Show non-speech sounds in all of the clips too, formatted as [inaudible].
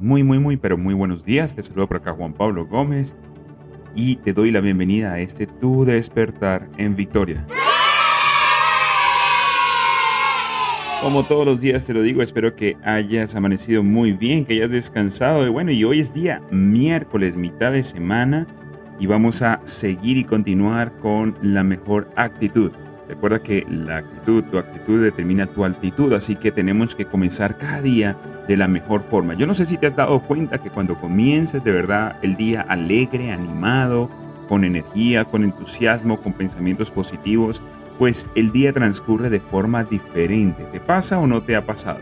Muy, muy, muy, pero muy buenos días. Te saludo por acá Juan Pablo Gómez y te doy la bienvenida a este Tu Despertar en Victoria. Como todos los días te lo digo, espero que hayas amanecido muy bien, que hayas descansado. Y bueno, y hoy es día miércoles, mitad de semana, y vamos a seguir y continuar con la mejor actitud. Recuerda que la actitud, tu actitud determina tu altitud, así que tenemos que comenzar cada día de la mejor forma. Yo no sé si te has dado cuenta que cuando comiences de verdad el día alegre, animado, con energía, con entusiasmo, con pensamientos positivos, pues el día transcurre de forma diferente. ¿Te pasa o no te ha pasado?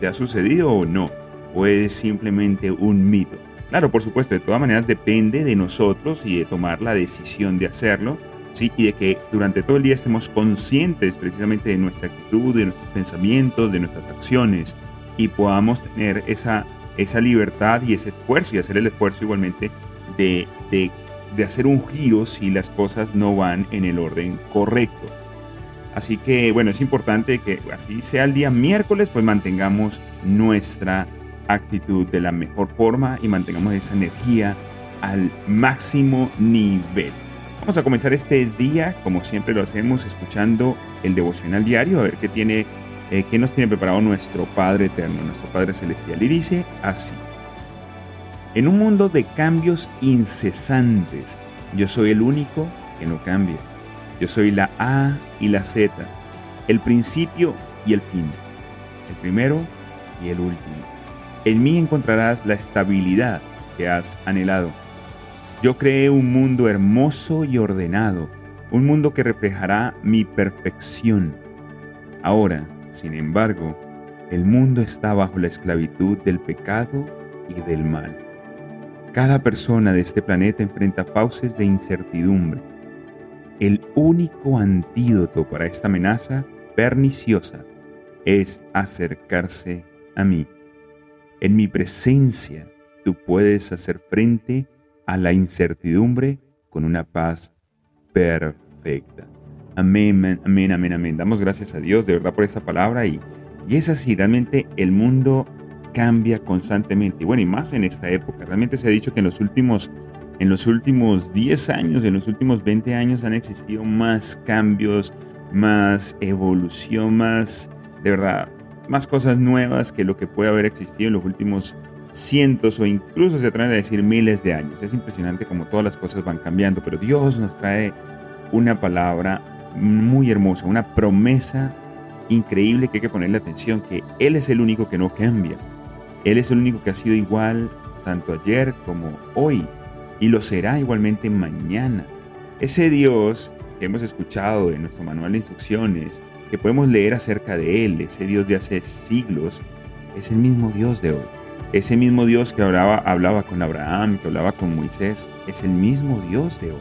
¿Te ha sucedido o no? ¿O es simplemente un mito? Claro, por supuesto, de todas maneras depende de nosotros y de tomar la decisión de hacerlo, ¿sí? Y de que durante todo el día estemos conscientes precisamente de nuestra actitud, de nuestros pensamientos, de nuestras acciones y podamos tener esa, esa libertad y ese esfuerzo y hacer el esfuerzo igualmente de, de, de hacer un giro si las cosas no van en el orden correcto. Así que bueno, es importante que así sea el día miércoles, pues mantengamos nuestra actitud de la mejor forma y mantengamos esa energía al máximo nivel. Vamos a comenzar este día, como siempre lo hacemos, escuchando el devocional diario, a ver qué tiene, eh, qué nos tiene preparado nuestro Padre Eterno, nuestro Padre Celestial. Y dice así: En un mundo de cambios incesantes, yo soy el único que no cambia. Yo soy la A y la Z, el principio y el fin, el primero y el último. En mí encontrarás la estabilidad que has anhelado. Yo creé un mundo hermoso y ordenado, un mundo que reflejará mi perfección. Ahora, sin embargo, el mundo está bajo la esclavitud del pecado y del mal. Cada persona de este planeta enfrenta fauces de incertidumbre. El único antídoto para esta amenaza perniciosa es acercarse a mí. En mi presencia tú puedes hacer frente a la incertidumbre con una paz perfecta. Amén, amén, amén, amén. Damos gracias a Dios de verdad por esta palabra y, y es así, realmente el mundo cambia constantemente. Y bueno, y más en esta época. Realmente se ha dicho que en los últimos, en los últimos 10 años, en los últimos 20 años han existido más cambios, más evolución, más, de verdad, más cosas nuevas que lo que puede haber existido en los últimos cientos o incluso se atreven a decir miles de años. Es impresionante como todas las cosas van cambiando, pero Dios nos trae una palabra muy hermosa, una promesa increíble que hay que ponerle atención, que Él es el único que no cambia. Él es el único que ha sido igual tanto ayer como hoy y lo será igualmente mañana. Ese Dios que hemos escuchado en nuestro manual de instrucciones, que podemos leer acerca de Él, ese Dios de hace siglos, es el mismo Dios de hoy. Ese mismo Dios que hablaba, hablaba con Abraham, que hablaba con Moisés, es el mismo Dios de hoy.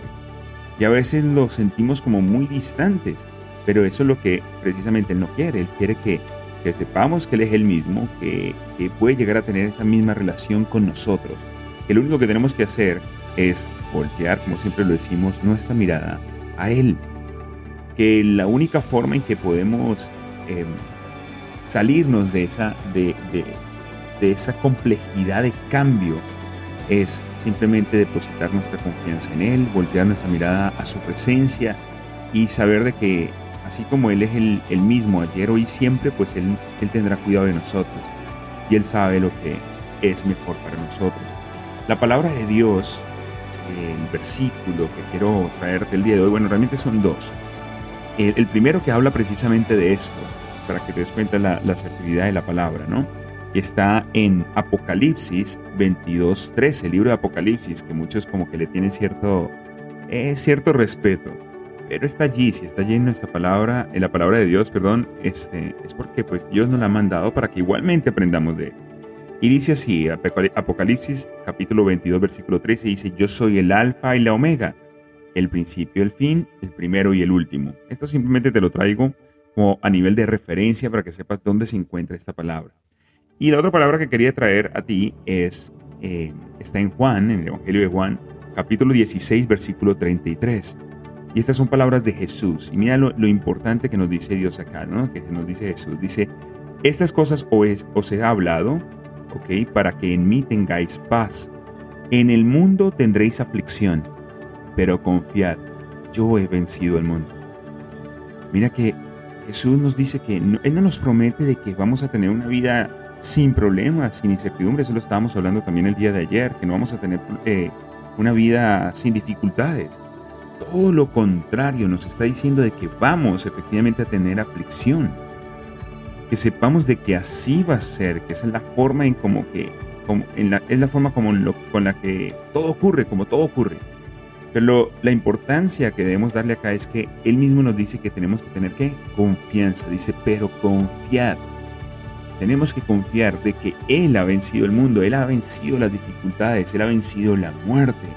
Y a veces lo sentimos como muy distantes, pero eso es lo que precisamente Él no quiere. Él quiere que, que sepamos que Él es el mismo, que, que puede llegar a tener esa misma relación con nosotros. Que lo único que tenemos que hacer es voltear, como siempre lo decimos, nuestra mirada a Él. Que la única forma en que podemos eh, salirnos de esa, de, de esa complejidad de cambio es simplemente depositar nuestra confianza en Él, voltear nuestra mirada a su presencia y saber de que así como Él es el, el mismo ayer, hoy y siempre, pues él, él tendrá cuidado de nosotros y Él sabe lo que es mejor para nosotros. La palabra de Dios, el versículo que quiero traerte el día de hoy, bueno, realmente son dos. El, primero que habla precisamente de esto, para que te des cuenta la, la asertividad de la palabra, ¿no? Está en Apocalipsis 22.13, el libro de Apocalipsis, que muchos como que le tienen cierto, eh, cierto respeto. Pero está allí, si está allí en nuestra palabra, en la palabra de Dios, perdón, este, es porque pues Dios nos la ha mandado para que igualmente aprendamos de él. Y dice así, Apocalipsis capítulo 22, versículo 13, dice, yo soy el alfa y la omega, el principio el fin, el primero y el último. Esto simplemente te lo traigo como a nivel de referencia para que sepas dónde se encuentra esta palabra. Y la otra palabra que quería traer a ti es, eh, está en Juan, en el Evangelio de Juan, capítulo 16, versículo 33. Y estas son palabras de Jesús. Y mira lo, importante que nos dice Dios acá, ¿no? Que nos dice Jesús. Dice, estas cosas os, os he hablado ¿ok? Para que en mí tengáis paz. En el mundo tendréis aflicción, pero confiad, yo he vencido el mundo. Mira que Jesús nos dice que Él no nos promete de que vamos a tener una vida sin problemas, sin incertidumbre, eso lo estábamos hablando también el día de ayer, que no vamos a tener eh, una vida sin dificultades. Todo lo contrario, nos está diciendo de que vamos efectivamente a tener aflicción que sepamos de que así va a ser, que esa es la forma en como que, como en la, es la forma como con la que todo ocurre, como todo ocurre. Pero la importancia que debemos darle acá es que Él mismo nos dice que tenemos que tener que confianza, dice, pero confiar. Tenemos que confiar de que Él ha vencido el mundo, Él ha vencido las dificultades, Él ha vencido la muerte,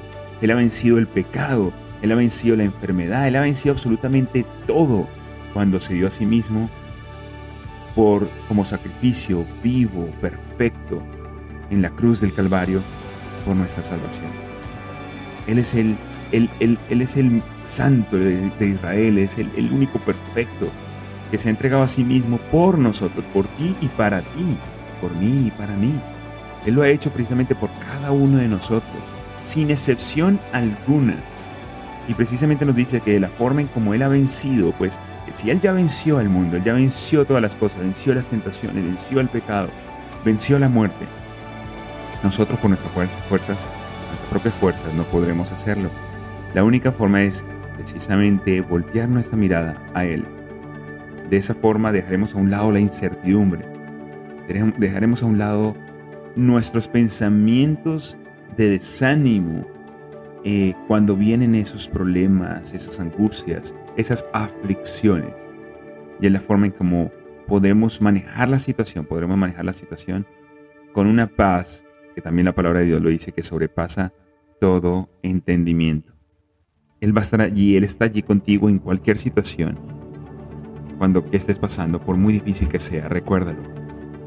Él ha vencido el pecado, Él ha vencido la enfermedad, Él ha vencido absolutamente todo cuando se dio a sí mismo por como sacrificio vivo, perfecto, en la cruz del Calvario por nuestra salvación. Él es el, él, es el santo de, Israel, es el, el único perfecto que se ha entregado a sí mismo por nosotros, por ti y para ti, por mí y para mí. Él lo ha hecho precisamente por cada uno de nosotros, sin excepción alguna. Y precisamente nos dice que de la forma en como Él ha vencido, pues si Él ya venció al mundo, Él ya venció todas las cosas, venció las tentaciones, venció el pecado, venció la muerte, nosotros con nuestras fuerzas, nuestras propias fuerzas, no podremos hacerlo. La única forma es precisamente voltear nuestra mirada a Él. De esa forma dejaremos a un lado la incertidumbre, dejaremos a un lado nuestros pensamientos de desánimo, eh, cuando vienen esos problemas, esas angustias, esas aflicciones. Y es la forma en cómo podemos manejar la situación, podremos manejar la situación con una paz que también la palabra de Dios lo dice, que sobrepasa todo entendimiento. Él va a estar allí, Él está allí contigo en cualquier situación. Cuando que estés pasando, por muy difícil que sea, recuérdalo.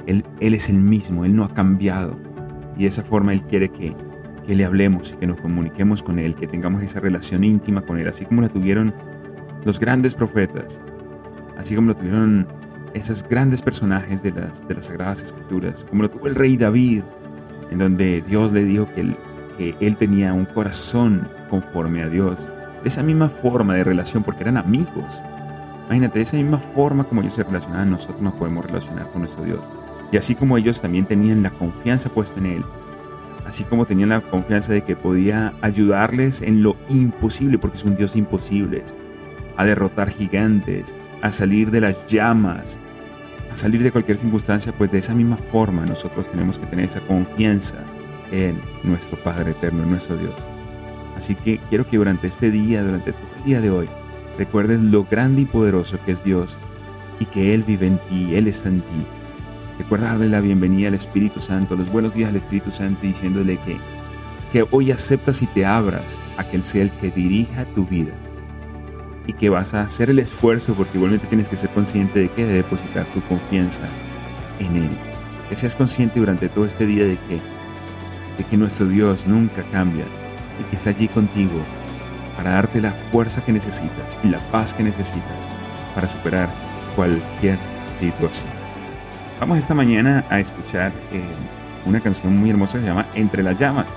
Él, él es el mismo, Él no ha cambiado. Y de esa forma Él quiere que que le hablemos y que nos comuniquemos con Él, que tengamos esa relación íntima con Él, así como la tuvieron los grandes profetas, así como lo tuvieron esos grandes personajes de las, de las Sagradas Escrituras, como lo tuvo el rey David, en donde Dios le dijo que él, que él tenía un corazón conforme a Dios, esa misma forma de relación, porque eran amigos. Imagínate, de esa misma forma como ellos se relacionaban, nosotros nos podemos relacionar con nuestro Dios. Y así como ellos también tenían la confianza puesta en Él, así como tenían la confianza de que podía ayudarles en lo imposible, porque es un Dios imposible, a derrotar gigantes, a salir de las llamas, a salir de cualquier circunstancia, pues de esa misma forma nosotros tenemos que tener esa confianza en nuestro Padre Eterno, en nuestro Dios. Así que quiero que durante este día, durante todo el día de hoy, recuerdes lo grande y poderoso que es Dios y que Él vive en ti, Él está en ti Recuerda darle la bienvenida al Espíritu Santo, los buenos días al Espíritu Santo, diciéndole que, que hoy aceptas y te abras a que Él sea el que dirija tu vida. Y que vas a hacer el esfuerzo porque igualmente tienes que ser consciente de que de depositar tu confianza en Él. Que seas consciente durante todo este día de que, de que nuestro Dios nunca cambia y que está allí contigo para darte la fuerza que necesitas y la paz que necesitas para superar cualquier situación. Vamos esta mañana a escuchar eh, una canción muy hermosa que se llama Entre las llamas.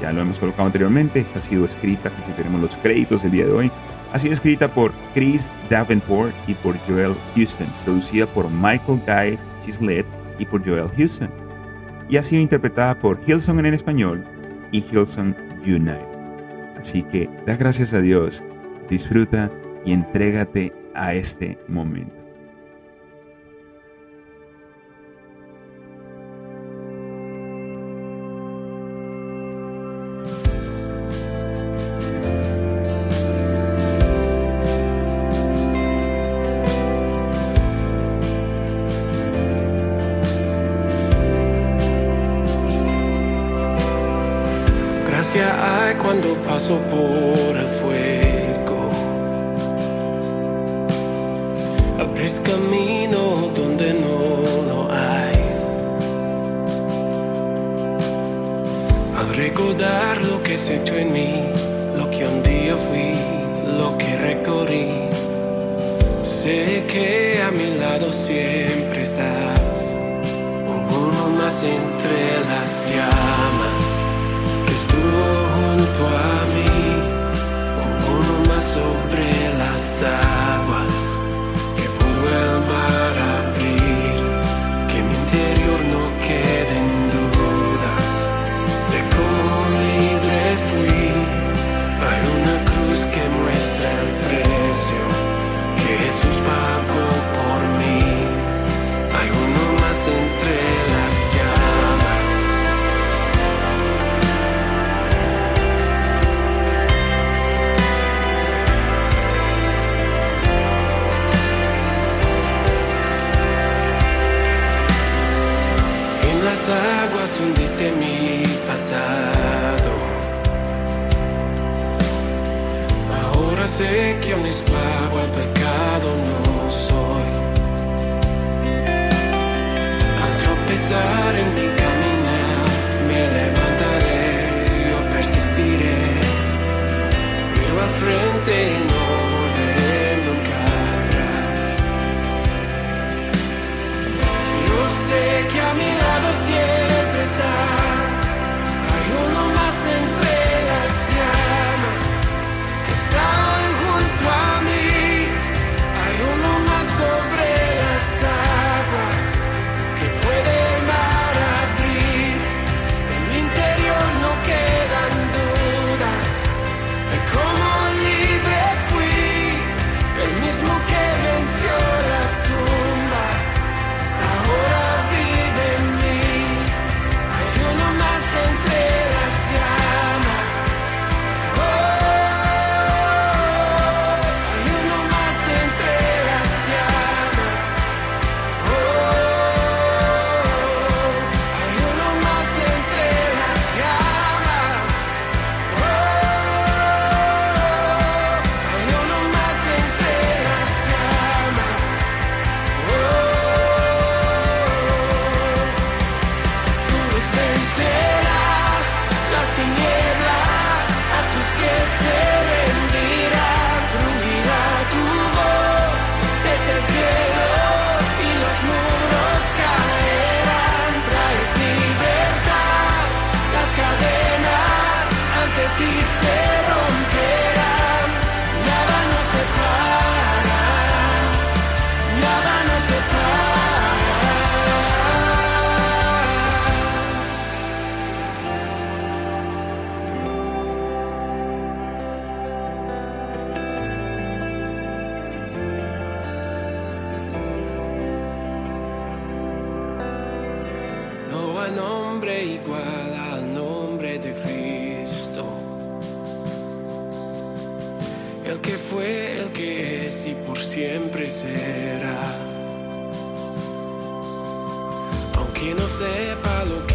Ya lo hemos colocado anteriormente, esta ha sido escrita, aquí si tenemos los créditos el día de hoy. Ha sido escrita por Chris Davenport y por Joel Houston, producida por Michael Guy Chislet y por Joel Houston. Y ha sido interpretada por Hillsong en español y Hillsong Unite. Así que da gracias a Dios, disfruta y entrégate a este momento. siempre estás, como uno más entre las llamas, que estuvo junto a mí, como uno más sobre las alas. mi pasado. Ahora sé que un esclavo al pecado no soy. Al tropezar en mi nombre igual al nombre de Cristo. El que fue, el que es y por siempre será. Aunque no sepa lo que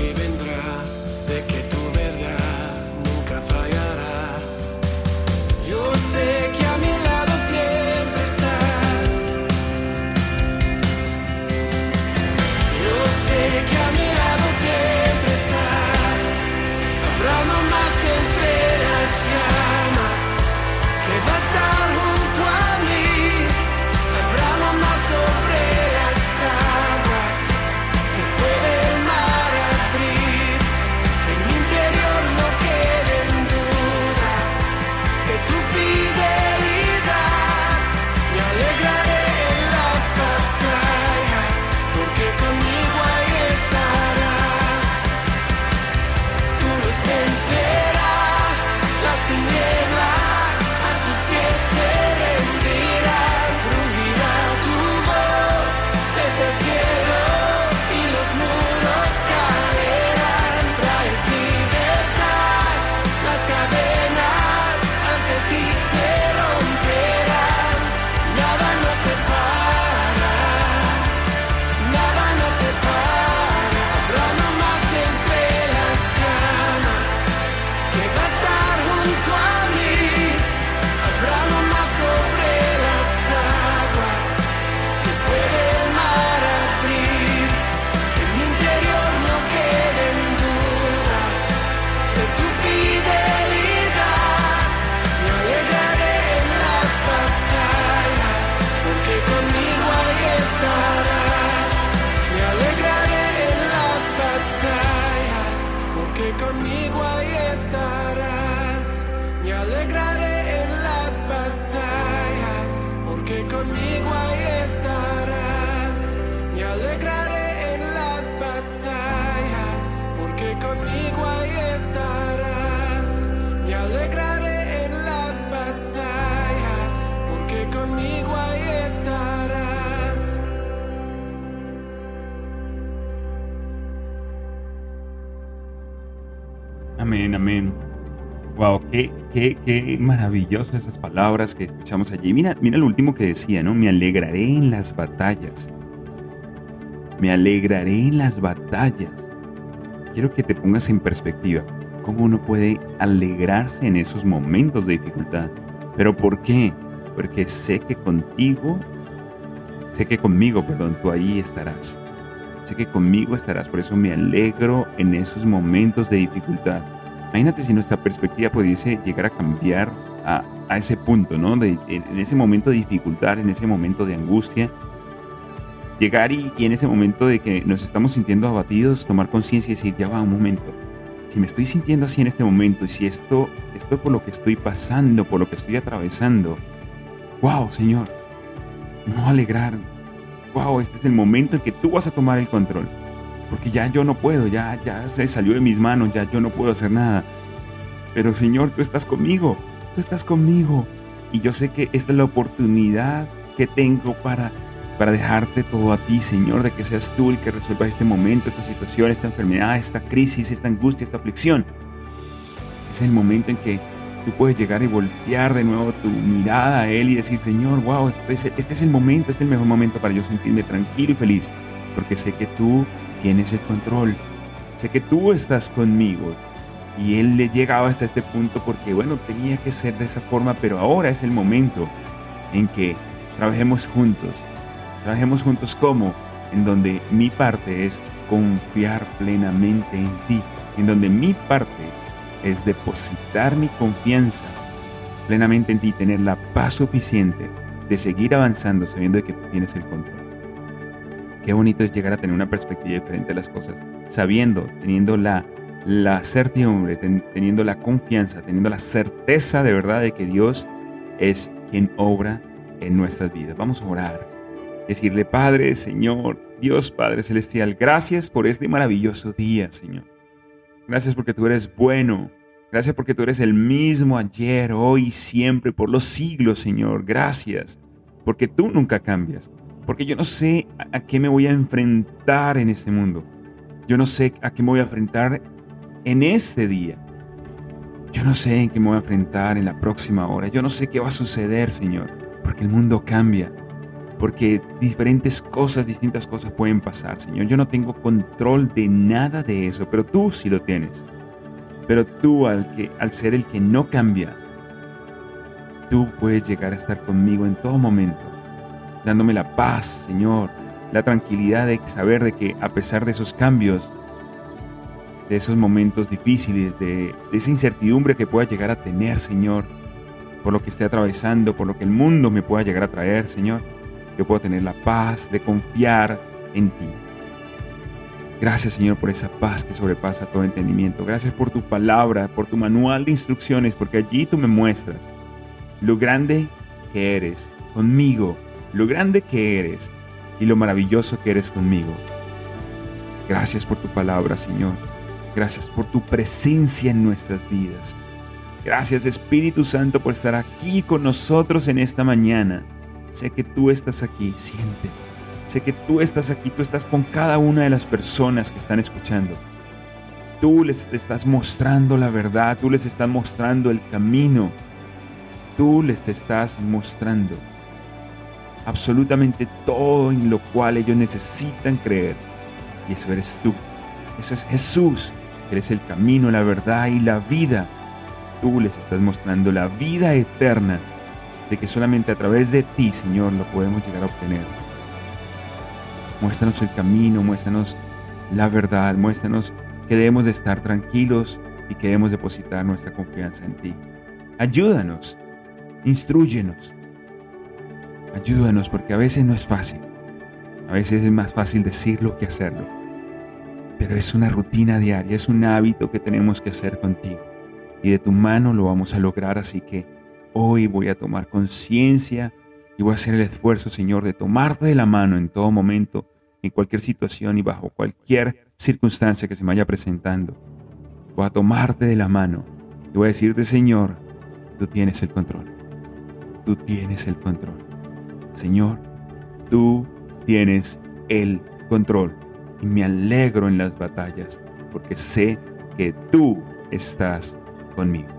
alegraré en las batallas, porque conmigo ahí estarás. Me alegraré en las batallas, porque conmigo ahí estarás. Me alegraré en las batallas, porque conmigo ahí estarás. Amén, amén. Wow, qué qué, maravilloso esas palabras que escuchamos allí. Mira, mira lo último que decía, ¿no? Me alegraré en las batallas. Me alegraré en las batallas. Quiero que te pongas en perspectiva cómo uno puede alegrarse en esos momentos de dificultad. ¿Pero por qué? Porque sé que contigo, sé que conmigo, perdón, tú ahí estarás. Sé que conmigo estarás, por eso me alegro en esos momentos de dificultad. Imagínate si nuestra perspectiva pudiese llegar a cambiar a, ese punto, ¿no? en, ese momento de dificultad, en ese momento de angustia, llegar y, y, en ese momento de que nos estamos sintiendo abatidos, tomar conciencia y decir, ya va un momento. Si me estoy sintiendo así en este momento y si esto, esto por lo que estoy pasando, por lo que estoy atravesando, wow, Señor, no alegrar, wow, este es el momento en que tú vas a tomar el control. Porque ya yo no puedo, ya, ya se salió de mis manos, ya yo no puedo hacer nada. Pero Señor, tú estás conmigo, tú estás conmigo. Y yo sé que esta es la oportunidad que tengo para, para dejarte todo a ti, Señor, de que seas tú el que resuelva este momento, esta situación, esta enfermedad, esta crisis, esta angustia, esta aflicción. Es el momento en que tú puedes llegar y voltear de nuevo tu mirada a Él y decir, Señor, wow, este es, este es el momento, este es el mejor momento para yo sentirme tranquilo y feliz, porque sé que tú tienes el control, sé que tú estás conmigo. Y Él le llegaba hasta este punto porque, bueno, tenía que ser de esa forma, pero ahora es el momento en que trabajemos juntos. Trabajemos juntos como, en donde mi parte es confiar plenamente en ti, en donde mi parte es depositar mi confianza plenamente en ti, tener la paz suficiente de seguir avanzando sabiendo que tienes el control. Qué bonito es llegar a tener una perspectiva diferente de las cosas, sabiendo, teniendo la, la certidumbre, teniendo la confianza, teniendo la certeza de verdad de que Dios es quien obra en nuestras vidas. Vamos a orar. Decirle, Padre, Señor, Dios Padre Celestial, gracias por este maravilloso día, Señor. Gracias porque tú eres bueno. Gracias porque tú eres el mismo ayer, hoy, siempre, por los siglos, Señor. Gracias porque tú nunca cambias. Porque yo no sé a qué me voy a enfrentar en este mundo. Yo no sé a qué me voy a enfrentar en este día. Yo no sé en qué me voy a enfrentar en la próxima hora. Yo no sé qué va a suceder, Señor. Porque el mundo cambia porque diferentes cosas, distintas cosas pueden pasar, Señor. Yo no tengo control de nada de eso, pero tú sí lo tienes. Pero tú, al, que, al ser el que no cambia, tú puedes llegar a estar conmigo en todo momento, dándome la paz, Señor, la tranquilidad de saber de que a pesar de esos cambios, de esos momentos difíciles, de, esa incertidumbre que pueda llegar a tener, Señor, por lo que esté atravesando, por lo que el mundo me pueda llegar a traer, Señor, yo puedo tener la paz de confiar en ti. Gracias Señor por esa paz que sobrepasa todo entendimiento. Gracias por tu palabra, por tu manual de instrucciones, porque allí tú me muestras lo grande que eres conmigo, lo grande que eres y lo maravilloso que eres conmigo. Gracias por tu palabra, Señor. Gracias por tu presencia en nuestras vidas. Gracias Espíritu Santo por estar aquí con nosotros en esta mañana. Sé que tú estás aquí, siente. Sé que tú estás aquí, tú estás con cada una de las personas que están escuchando. Tú les estás mostrando la verdad, tú les estás mostrando el camino. Tú les estás mostrando absolutamente todo en lo cual ellos necesitan creer. Y eso eres tú. Eso es Jesús. Eres el camino, la verdad y la vida. Tú les estás mostrando la vida eterna de que solamente a través de ti, Señor, lo podemos llegar a obtener. Muéstranos el camino, muéstranos la verdad, muéstranos que debemos de estar tranquilos y que debemos depositar nuestra confianza en ti. Ayúdanos, instruyenos, ayúdanos porque a veces no es fácil, a veces es más fácil decirlo que hacerlo, pero es una rutina diaria, es un hábito que tenemos que hacer contigo y de tu mano lo vamos a lograr, así que Hoy voy a tomar conciencia y voy a hacer el esfuerzo, Señor, de tomarte de la mano en todo momento, en cualquier situación y bajo cualquier circunstancia que se me vaya presentando. Voy a tomarte de la mano y voy a decirte, Señor, tú tienes el control. Tú tienes el control. Señor, tú tienes el control. Y me alegro en las batallas porque sé que tú estás conmigo.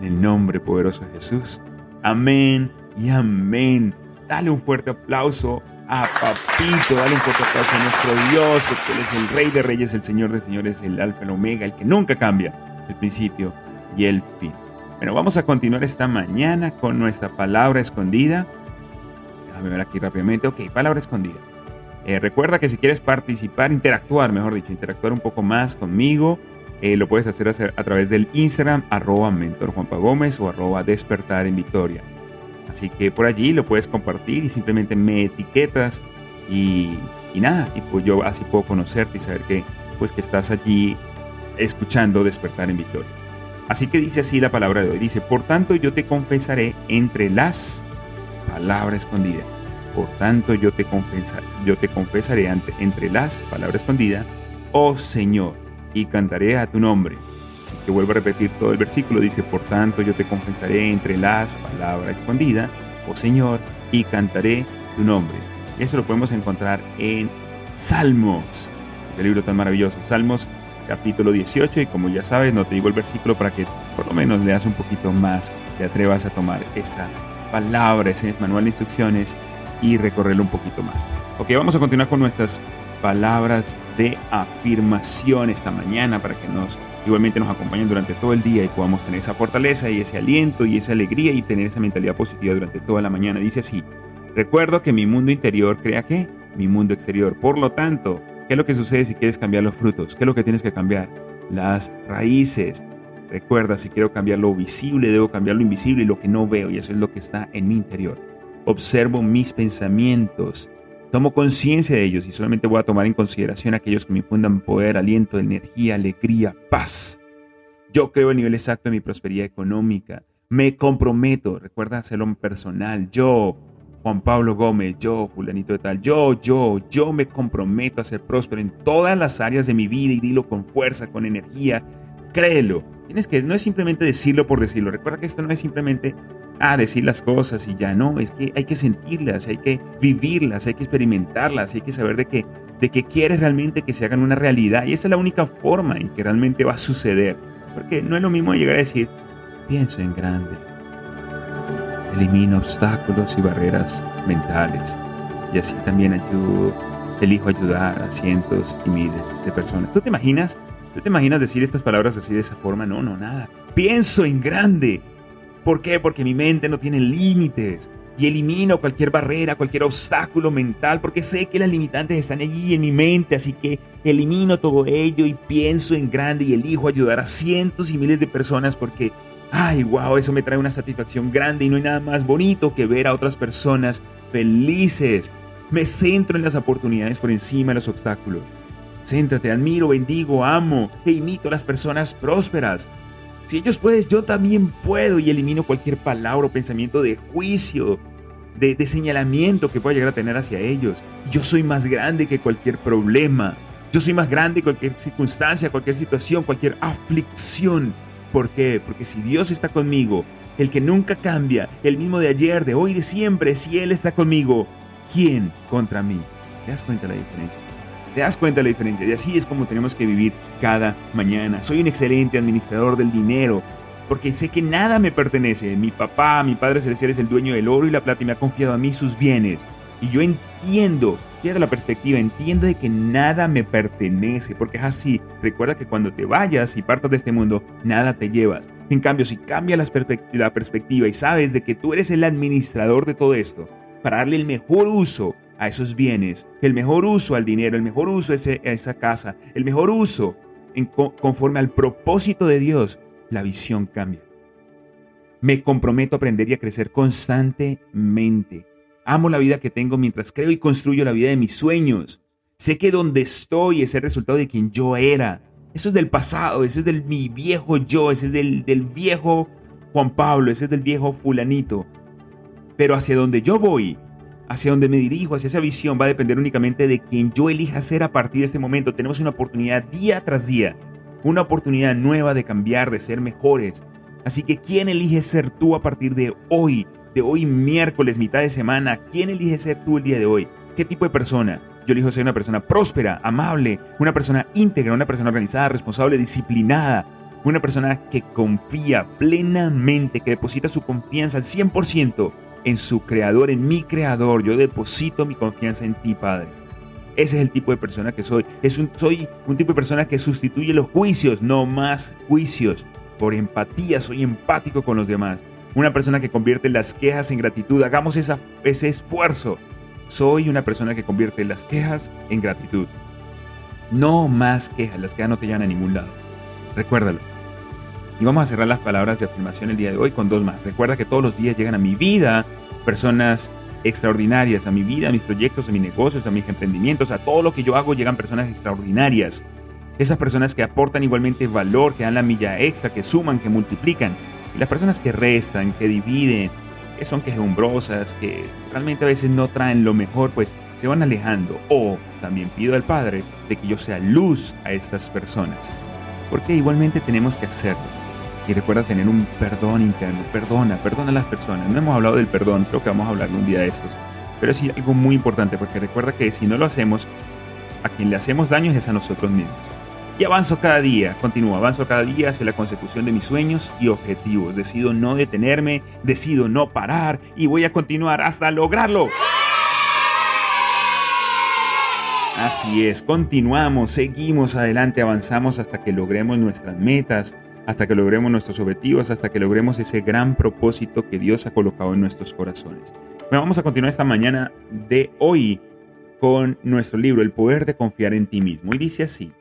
En el nombre poderoso de Jesús. Amén y amén. Dale un fuerte aplauso a Papito, dale un fuerte aplauso a nuestro Dios, porque Él es el Rey de Reyes, el Señor de Señores, el Alfa, el Omega, el que nunca cambia, el principio y el fin. Bueno, vamos a continuar esta mañana con nuestra palabra escondida. Déjame ver aquí rápidamente. Ok, palabra escondida. Eh, recuerda que si quieres participar, interactuar, mejor dicho, interactuar un poco más conmigo, eh, lo puedes hacer a, través del Instagram, arroba mentor Juanpa Gómez o arroba despertar en Victoria. Así que por allí lo puedes compartir y simplemente me etiquetas y, nada, y pues yo así puedo conocerte y saber que, pues que estás allí escuchando despertar en Victoria. Así que dice así la palabra de hoy. Dice, por tanto yo te confesaré entre las palabras escondidas por tanto, yo te, yo te confesaré entre las palabras escondidas, oh Señor, y cantaré a tu nombre. Así que vuelvo a repetir todo el versículo. Dice, por tanto, yo te confesaré entre las palabras escondidas, oh Señor, y cantaré tu nombre. Eso lo podemos encontrar en Salmos, el libro tan maravilloso. Salmos capítulo 18 y como ya sabes, no te digo el versículo para que por lo menos leas un poquito más, te atrevas a tomar esa palabra, ese manual de instrucciones y recorrerlo un poquito más. Ok, vamos a continuar con nuestras palabras de afirmación esta mañana para que nos igualmente nos acompañen durante todo el día y podamos tener esa fortaleza y ese aliento y esa alegría y tener esa mentalidad positiva durante toda la mañana. Dice así, recuerdo que mi mundo interior crea que mi mundo exterior. Por lo tanto, ¿qué es lo que sucede si quieres cambiar los frutos? ¿Qué es lo que tienes que cambiar? Las raíces. Recuerda, si quiero cambiar lo visible, debo cambiar lo invisible y lo que no veo, y eso es lo que está en mi interior observo mis pensamientos, tomo conciencia de ellos y solamente voy a tomar en consideración aquellos que me infundan poder, aliento, energía, alegría, paz. Yo creo el nivel exacto de mi prosperidad económica. Me comprometo, recuerda hacerlo personal. Yo, Juan Pablo Gómez, yo, fulanito de tal, yo, yo, yo me comprometo a ser próspero en todas las áreas de mi vida y dilo con fuerza, con energía. Créelo. Tienes que, no es simplemente decirlo por decirlo. Recuerda que esto no es simplemente a decir las cosas y ya no, es que hay que sentirlas, hay que vivirlas, hay que experimentarlas, hay que saber de que, de que quieres realmente que se hagan una realidad y esa es la única forma en que realmente va a suceder. Porque no es lo mismo llegar a decir, pienso en grande, elimino obstáculos y barreras mentales y así también ayudo, elijo ayudar a cientos y miles de personas. ¿Tú te imaginas? ¿Tú te imaginas decir estas palabras así de esa forma? No, no, nada. Pienso en grande. ¿Por qué? Porque mi mente no tiene límites y elimino cualquier barrera, cualquier obstáculo mental, porque sé que las limitantes están allí en mi mente, así que elimino todo ello y pienso en grande y elijo ayudar a cientos y miles de personas porque, ay, wow, eso me trae una satisfacción grande y no hay nada más bonito que ver a otras personas felices. Me centro en las oportunidades por encima de los obstáculos. Céntrate, admiro, bendigo, amo e imito a las personas prósperas. Si ellos pueden, yo también puedo y elimino cualquier palabra o pensamiento de juicio, de, señalamiento que pueda llegar a tener hacia ellos. Yo soy más grande que cualquier problema. Yo soy más grande que cualquier circunstancia, cualquier situación, cualquier aflicción. ¿Por qué? Porque si Dios está conmigo, el que nunca cambia, el mismo de ayer, de hoy, de siempre, si Él está conmigo, ¿quién contra mí? ¿Te das cuenta de la diferencia? ¿Te das cuenta de la diferencia? Y así es como tenemos que vivir cada mañana. Soy un excelente administrador del dinero porque sé que nada me pertenece. Mi papá, mi Padre Celestial es el dueño del oro y la plata y me ha confiado a mí sus bienes. Y yo entiendo, fíjate la perspectiva, entiendo de que nada me pertenece, porque es así. Recuerda que cuando te vayas y partas de este mundo, nada te llevas. En cambio, si cambias la perspectiva y sabes de que tú eres el administrador de todo esto, para darle el mejor uso a esos bienes, el mejor uso al dinero, el mejor uso a, esa casa, el mejor uso conforme al propósito de Dios, la visión cambia. Me comprometo a aprender y a crecer constantemente. Amo la vida que tengo mientras creo y construyo la vida de mis sueños. Sé que donde estoy es el resultado de quien yo era. Eso es del pasado, eso es del mi viejo yo, ese es del, del viejo Juan Pablo, ese es del viejo fulanito. Pero hacia donde yo voy hacia donde me dirijo, hacia esa visión, va a depender únicamente de quien yo elija ser a partir de este momento. Tenemos una oportunidad día tras día, una oportunidad nueva de cambiar, de ser mejores. Así que, ¿quién elige ser tú a partir de hoy? De hoy miércoles, mitad de semana. ¿Quién elige ser tú el día de hoy? ¿Qué tipo de persona? Yo elijo ser una persona próspera, amable, una persona íntegra, una persona organizada, responsable, disciplinada, Una persona que confía plenamente, que deposita su confianza al 100% en su creador, en mi creador. Yo deposito mi confianza en ti, Padre. Ese es el tipo de persona que soy. Es un, soy un tipo de persona que sustituye los juicios, no más juicios. Por empatía, soy empático con los demás. Una persona que convierte las quejas en gratitud. Hagamos esa, ese esfuerzo. Soy una persona que convierte las quejas en gratitud. No más quejas, las quejas no te llevan a ningún lado. Recuérdalo. Y vamos a cerrar las palabras de afirmación el día de hoy con dos más. Recuerda que todos los días llegan a mi vida personas extraordinarias, a mi vida, a mis proyectos, a mis negocios, a mis emprendimientos, a todo lo que yo hago llegan personas extraordinarias. Esas personas que aportan igualmente valor, que dan la milla extra, que suman, que multiplican. Y las personas que restan, que dividen, que son quejumbrosas, que realmente a veces no traen lo mejor, pues se van alejando. O también pido al Padre de que yo sea luz a estas personas. Porque igualmente tenemos que hacerlo. Y recuerda tener un perdón interno. Perdona, perdona a las personas. No hemos hablado del perdón, creo que vamos a hablar un día de estos. Pero sí algo muy importante, porque recuerda que si no lo hacemos, a quien le hacemos daño es a nosotros mismos. Y avanzo cada día, continúo, avanzo cada día hacia la consecución de mis sueños y objetivos. Decido no detenerme, decido no parar y voy a continuar hasta lograrlo. Así es, continuamos, seguimos adelante, avanzamos hasta que logremos nuestras metas, hasta que logremos nuestros objetivos, hasta que logremos ese gran propósito que Dios ha colocado en nuestros corazones. vamos a continuar esta mañana de hoy con nuestro libro El poder de confiar en ti mismo. Y dice así,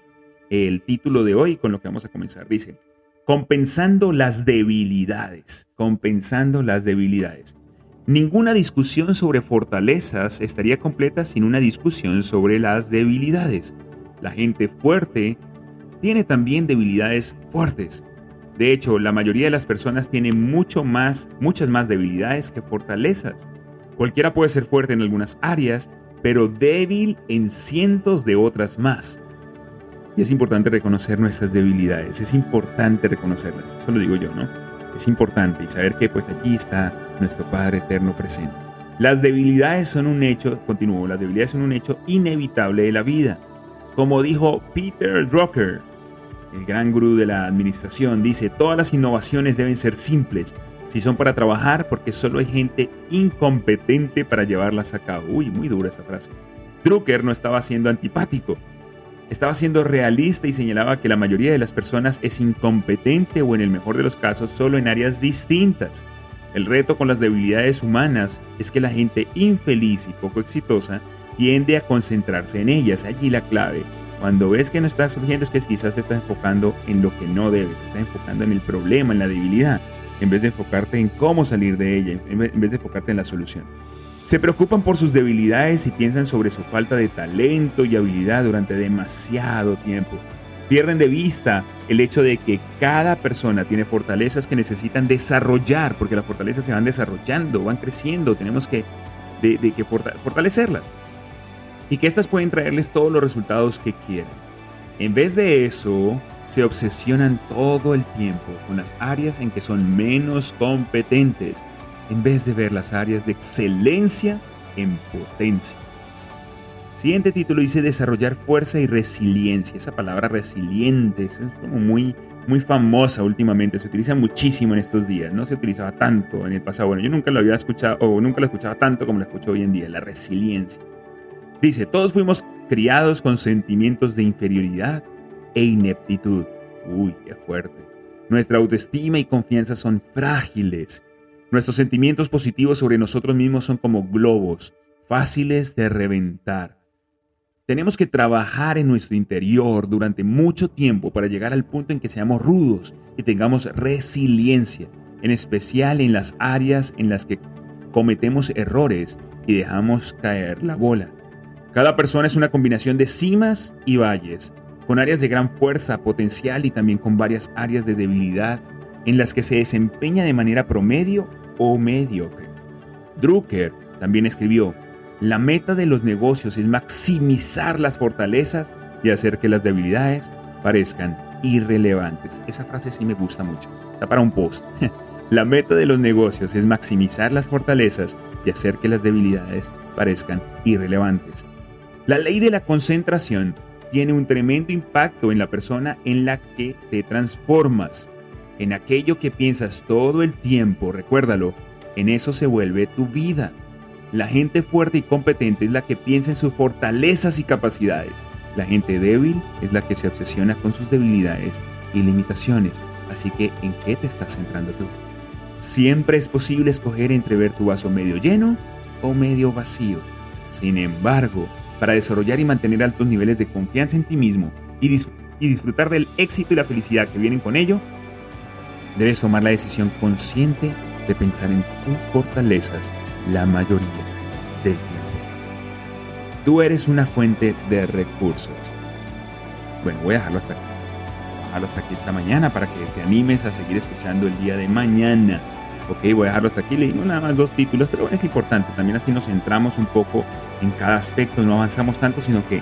el título de hoy con lo que vamos a comenzar. Dice, compensando las debilidades, compensando las debilidades. Ninguna discusión sobre fortalezas estaría completa sin una discusión sobre las debilidades. La gente fuerte tiene también debilidades fuertes. De hecho, la mayoría de las personas tiene mucho más, muchas más debilidades que fortalezas. Cualquiera puede ser fuerte en algunas áreas, pero débil en cientos de otras más. Y es importante reconocer nuestras debilidades, es importante reconocerlas, eso lo digo yo, ¿no? Es importante y saber que pues aquí está nuestro Padre Eterno presente. Las debilidades son un hecho, continúo, las debilidades son un hecho inevitable de la vida. Como dijo Peter Drucker, el gran gurú de la administración, dice, todas las innovaciones deben ser simples, si son para trabajar, porque solo hay gente incompetente para llevarlas a cabo. Uy, muy dura esa frase. Drucker no estaba siendo antipático, estaba siendo realista y señalaba que la mayoría de las personas es incompetente o en el mejor de los casos solo en áreas distintas. El reto con las debilidades humanas es que la gente infeliz y poco exitosa tiende a concentrarse en ellas. Allí la clave. Cuando ves que no estás surgiendo es que quizás te estás enfocando en lo que no debes, te estás enfocando en el problema, en la debilidad, en vez de enfocarte en cómo salir de ella, en vez de enfocarte en la solución. Se preocupan por sus debilidades y piensan sobre su falta de talento y habilidad durante demasiado tiempo. Pierden de vista el hecho de que cada persona tiene fortalezas que necesitan desarrollar, porque las fortalezas se van desarrollando, van creciendo, tenemos que, de, que fortalecerlas. Y que éstas pueden traerles todos los resultados que quieren. En vez de eso, se obsesionan todo el tiempo con las áreas en que son menos competentes en vez de ver las áreas de excelencia en potencia. Siguiente título dice desarrollar fuerza y resiliencia. Esa palabra resiliente es como muy, muy famosa últimamente, se utiliza muchísimo en estos días, no se utilizaba tanto en el pasado. Bueno, yo nunca lo había escuchado o nunca lo escuchaba tanto como lo escucho hoy en día, la resiliencia. Dice, todos fuimos criados con sentimientos de inferioridad e ineptitud. Uy, qué fuerte. Nuestra autoestima y confianza son frágiles Nuestros sentimientos positivos sobre nosotros mismos son como globos, fáciles de reventar. Tenemos que trabajar en nuestro interior durante mucho tiempo para llegar al punto en que seamos rudos y tengamos resiliencia, en especial en las áreas en las que cometemos errores y dejamos caer la bola. Cada persona es una combinación de cimas y valles, con áreas de gran fuerza, potencial y también con varias áreas de debilidad en las que se desempeña de manera promedio o mediocre. Drucker también escribió, la meta de los negocios es maximizar las fortalezas y hacer que las debilidades parezcan irrelevantes. Esa frase sí me gusta mucho. Está para un post. [laughs] La meta de los negocios es maximizar las fortalezas y hacer que las debilidades parezcan irrelevantes. La ley de la concentración tiene un tremendo impacto en la persona en la que te transformas. En aquello que piensas todo el tiempo, recuérdalo, en eso se vuelve tu vida. La gente fuerte y competente es la que piensa en sus fortalezas y capacidades. La gente débil es la que se obsesiona con sus debilidades y limitaciones. Así que, ¿en qué te estás centrando tú? Siempre es posible escoger entre ver tu vaso medio lleno o medio vacío. Sin embargo, para desarrollar y mantener altos niveles de confianza en ti mismo y, disfrutar del éxito y la felicidad que vienen con ello, debes tomar la decisión consciente de pensar en tus fortalezas la mayoría del tiempo. Tú eres una fuente de recursos. Bueno, voy a dejarlo hasta aquí. Voy a dejarlo hasta aquí esta mañana para que te animes a seguir escuchando el día de mañana. Ok, voy a dejarlo hasta aquí. Leímos nada más dos títulos, pero es importante. También así nos centramos un poco en cada aspecto. No avanzamos tanto, sino que,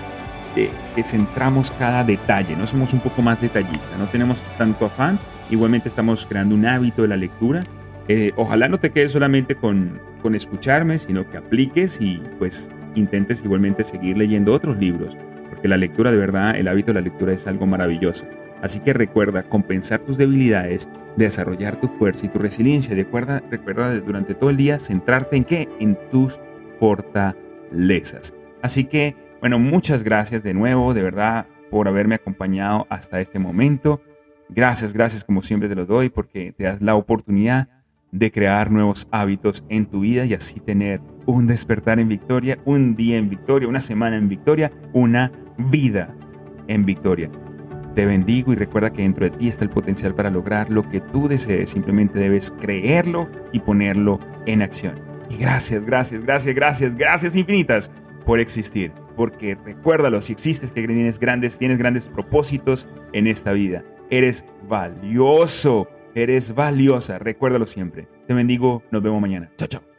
eh, que centramos cada detalle. No somos un poco más detallistas. No tenemos tanto afán. Igualmente estamos creando un hábito de la lectura. Eh, ojalá no te quedes solamente con, con escucharme, sino que apliques y pues intentes igualmente seguir leyendo otros libros. Porque la lectura de verdad, el hábito de la lectura es algo maravilloso. Así que recuerda compensar tus debilidades, desarrollar tu fuerza y tu resiliencia. Recuerda, recuerda durante todo el día centrarte en qué? En tus fortalezas. Así que, bueno, muchas gracias de nuevo, de verdad, por haberme acompañado hasta este momento. Gracias, gracias como siempre te lo doy porque te das la oportunidad de crear nuevos hábitos en tu vida y así tener un despertar en victoria, un día en victoria, una semana en victoria, una vida en victoria. Te bendigo y recuerda que dentro de ti está el potencial para lograr lo que tú desees. Simplemente debes creerlo y ponerlo en acción. Y gracias, gracias, gracias, gracias, gracias infinitas por existir. Porque recuérdalo, si existes, que tienes grandes, tienes grandes propósitos en esta vida. Eres valioso, eres valiosa. Recuérdalo siempre. Te bendigo, nos vemos mañana. Chao, chao.